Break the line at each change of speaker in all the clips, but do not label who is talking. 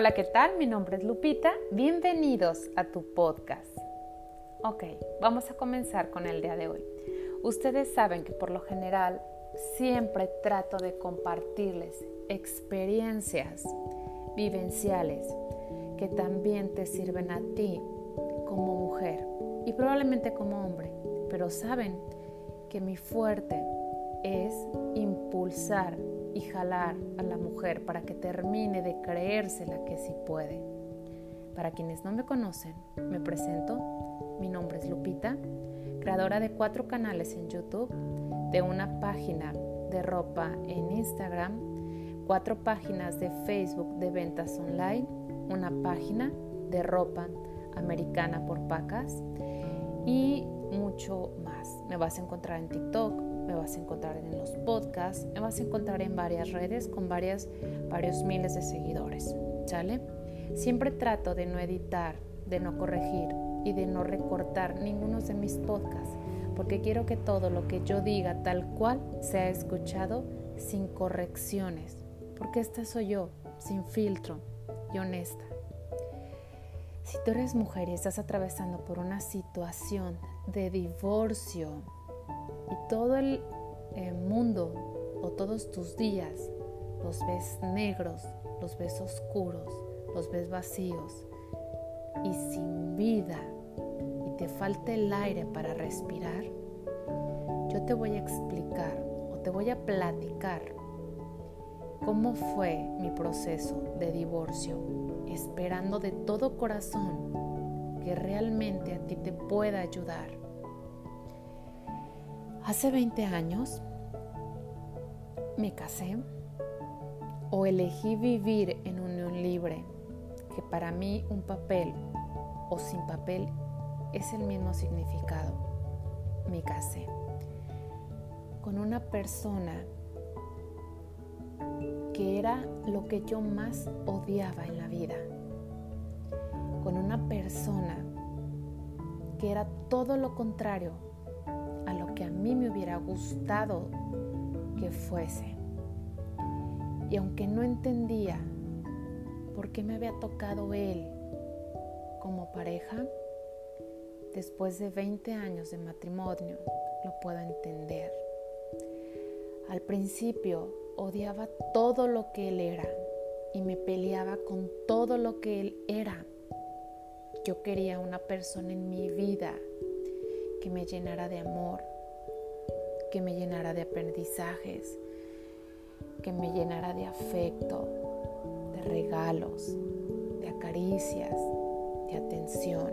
Hola, ¿qué tal? Mi nombre es Lupita. Bienvenidos a tu podcast. Ok, vamos a comenzar con el día de hoy. Ustedes saben que por lo general siempre trato de compartirles experiencias vivenciales que también te sirven a ti como mujer y probablemente como hombre. Pero saben que mi fuerte es impulsar y jalar a la mujer para que termine de creérsela que sí puede. Para quienes no me conocen, me presento. Mi nombre es Lupita, creadora de cuatro canales en YouTube, de una página de ropa en Instagram, cuatro páginas de Facebook de ventas online, una página de ropa americana por pacas y mucho más. Me vas a encontrar en TikTok, me vas a encontrar en los podcasts, me vas a encontrar en varias redes con varias, varios miles de seguidores, ¿sale? Siempre trato de no editar, de no corregir y de no recortar ninguno de mis podcasts, porque quiero que todo lo que yo diga tal cual sea escuchado sin correcciones, porque esta soy yo, sin filtro y honesta. Si tú eres mujer y estás atravesando por una situación de divorcio, y todo el eh, mundo o todos tus días los ves negros, los ves oscuros, los ves vacíos y sin vida y te falta el aire para respirar, yo te voy a explicar o te voy a platicar cómo fue mi proceso de divorcio, esperando de todo corazón que realmente a ti te pueda ayudar Hace 20 años me casé o elegí vivir en unión libre, que para mí un papel o sin papel es el mismo significado. Me casé con una persona que era lo que yo más odiaba en la vida, con una persona que era todo lo contrario mí me hubiera gustado que fuese. Y aunque no entendía por qué me había tocado él como pareja, después de 20 años de matrimonio lo puedo entender. Al principio odiaba todo lo que él era y me peleaba con todo lo que él era. Yo quería una persona en mi vida que me llenara de amor, que me llenara de aprendizajes, que me llenara de afecto, de regalos, de acaricias, de atención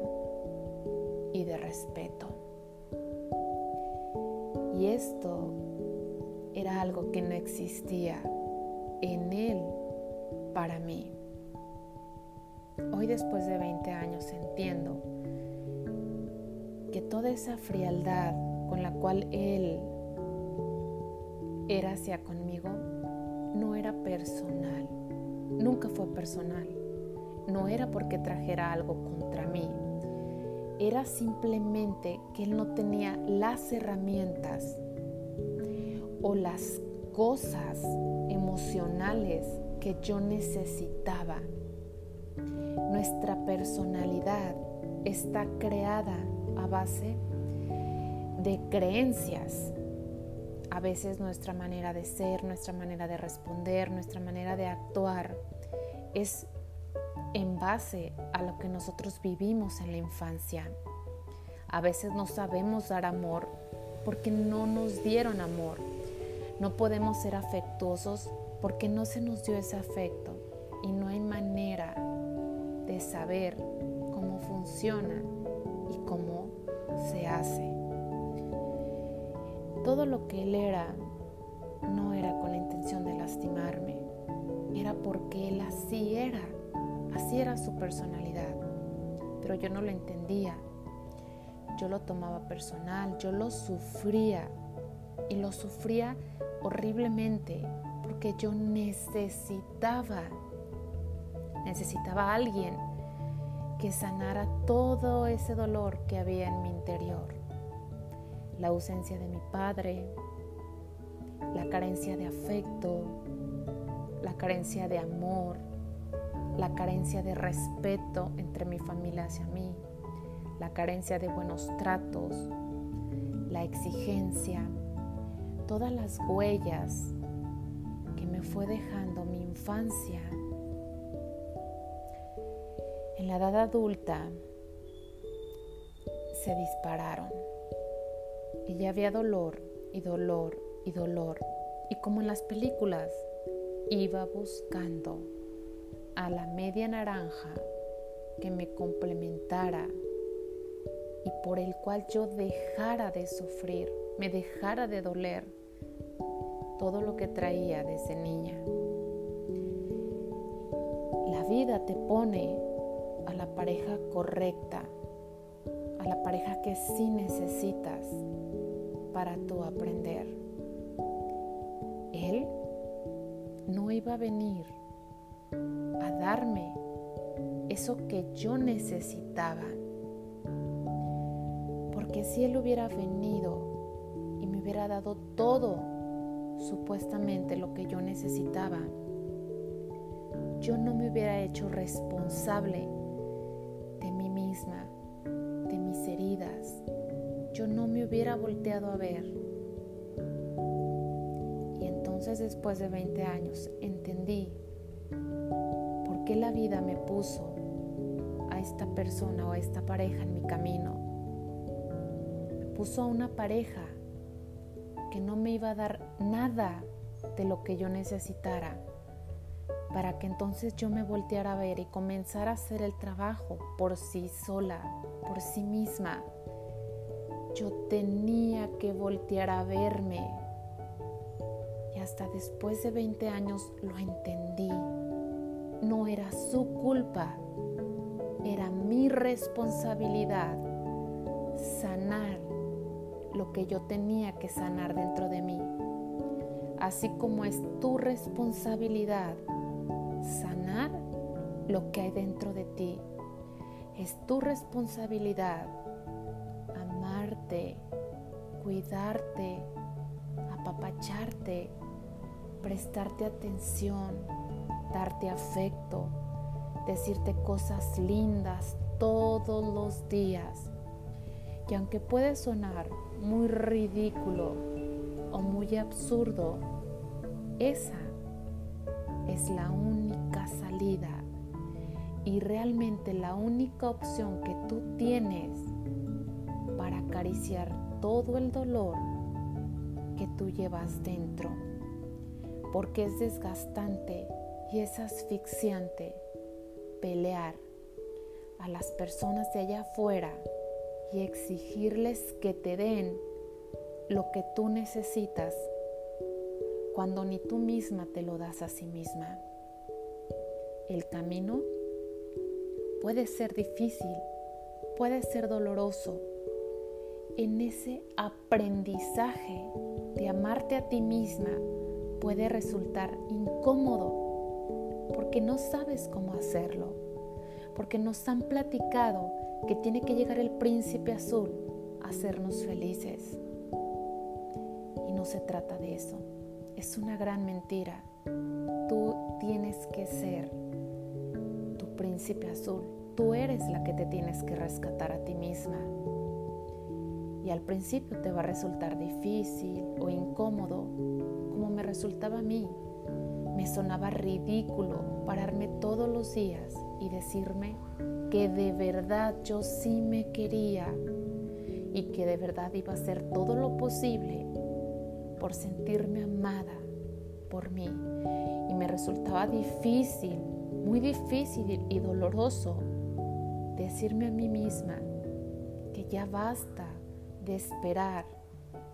y de respeto. Y esto era algo que no existía en él para mí. Hoy después de 20 años entiendo que toda esa frialdad con la cual él era hacia conmigo no era personal, nunca fue personal, no era porque trajera algo contra mí, era simplemente que él no tenía las herramientas o las cosas emocionales que yo necesitaba. Nuestra personalidad está creada a base de creencias a veces nuestra manera de ser, nuestra manera de responder, nuestra manera de actuar es en base a lo que nosotros vivimos en la infancia. A veces no sabemos dar amor porque no nos dieron amor. No podemos ser afectuosos porque no se nos dio ese afecto y no hay manera de saber cómo funciona y cómo se hace todo lo que él era no era con la intención de lastimarme, era porque él así era, así era su personalidad. Pero yo no lo entendía, yo lo tomaba personal, yo lo sufría. Y lo sufría horriblemente porque yo necesitaba, necesitaba a alguien que sanara todo ese dolor que había en mi interior la ausencia de mi padre, la carencia de afecto, la carencia de amor, la carencia de respeto entre mi familia hacia mí, la carencia de buenos tratos, la exigencia, todas las huellas que me fue dejando mi infancia. En la edad adulta se dispararon y ya había dolor y dolor y dolor y como en las películas iba buscando a la media naranja que me complementara y por el cual yo dejara de sufrir, me dejara de doler todo lo que traía desde niña. La vida te pone a la pareja correcta, a la pareja que sí necesitas para tu aprender. Él no iba a venir a darme eso que yo necesitaba. Porque si Él hubiera venido y me hubiera dado todo, supuestamente lo que yo necesitaba, yo no me hubiera hecho responsable de mí misma, de mis heridas. Yo no me hubiera volteado a ver. Y entonces después de 20 años entendí por qué la vida me puso a esta persona o a esta pareja en mi camino. Me puso a una pareja que no me iba a dar nada de lo que yo necesitara para que entonces yo me volteara a ver y comenzara a hacer el trabajo por sí sola, por sí misma. Yo tenía que voltear a verme. Y hasta después de 20 años lo entendí. No era su culpa, era mi responsabilidad sanar lo que yo tenía que sanar dentro de mí. Así como es tu responsabilidad sanar lo que hay dentro de ti. Es tu responsabilidad cuidarte, apapacharte, prestarte atención, darte afecto, decirte cosas lindas todos los días. Y aunque puede sonar muy ridículo o muy absurdo, esa es la única salida y realmente la única opción que tú tienes para acariciar todo el dolor que tú llevas dentro. Porque es desgastante y es asfixiante pelear a las personas de allá afuera y exigirles que te den lo que tú necesitas cuando ni tú misma te lo das a sí misma. El camino puede ser difícil, puede ser doloroso. En ese aprendizaje de amarte a ti misma puede resultar incómodo porque no sabes cómo hacerlo, porque nos han platicado que tiene que llegar el príncipe azul a hacernos felices. Y no se trata de eso es una gran mentira. Tú tienes que ser tu príncipe azul. Tú eres la que te tienes que rescatar a ti misma. Y al principio te va a resultar difícil o incómodo, como me resultaba a mí. Me sonaba ridículo pararme todos los días y decirme que de verdad yo sí me quería y que de verdad iba a hacer todo lo posible por sentirme amada por mí. Y me resultaba difícil, muy difícil y doloroso decirme a mí misma que ya basta de esperar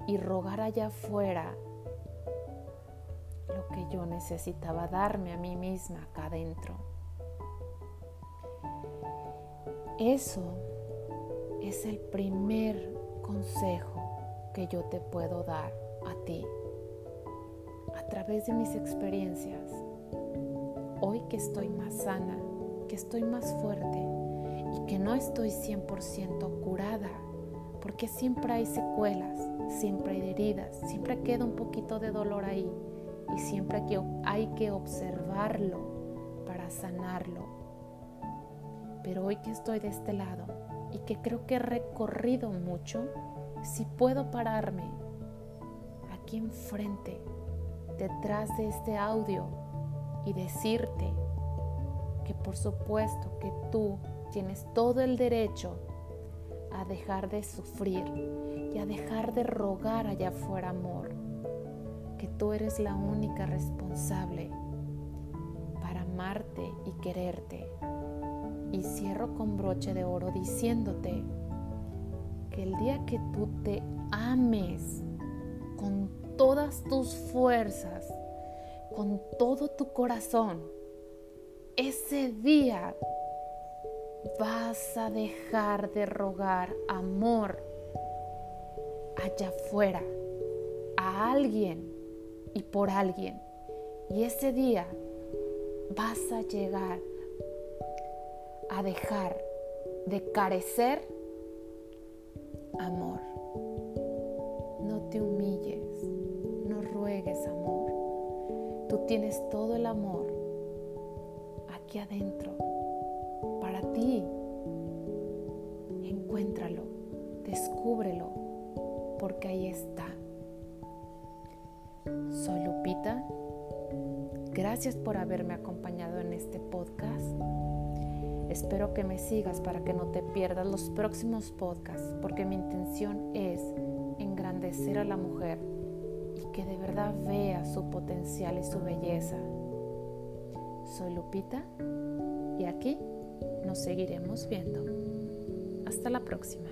y rogar allá afuera lo que yo necesitaba darme a mí misma acá adentro. Eso es el primer consejo que yo te puedo dar a ti a través de mis experiencias. Hoy que estoy más sana, que estoy más fuerte y que no estoy 100% curada, porque siempre hay secuelas, siempre hay heridas, siempre queda un poquito de dolor ahí y siempre hay que observarlo para sanarlo. Pero hoy que estoy de este lado y que creo que he recorrido mucho, si puedo pararme aquí enfrente, detrás de este audio y decirte que por supuesto que tú tienes todo el derecho a dejar de sufrir y a dejar de rogar allá afuera amor, que tú eres la única responsable para amarte y quererte. Y cierro con broche de oro diciéndote que el día que tú te ames con todas tus fuerzas, con todo tu corazón, ese día vas a dejar de rogar amor allá afuera a alguien y por alguien. Y ese día vas a llegar a dejar de carecer amor. No te humilles, no ruegues amor. Tú tienes todo el amor aquí adentro ti. Encuéntralo, descúbrelo, porque ahí está. Soy Lupita. Gracias por haberme acompañado en este podcast. Espero que me sigas para que no te pierdas los próximos podcasts, porque mi intención es engrandecer a la mujer y que de verdad vea su potencial y su belleza. Soy Lupita y aquí nos seguiremos viendo. Hasta la próxima.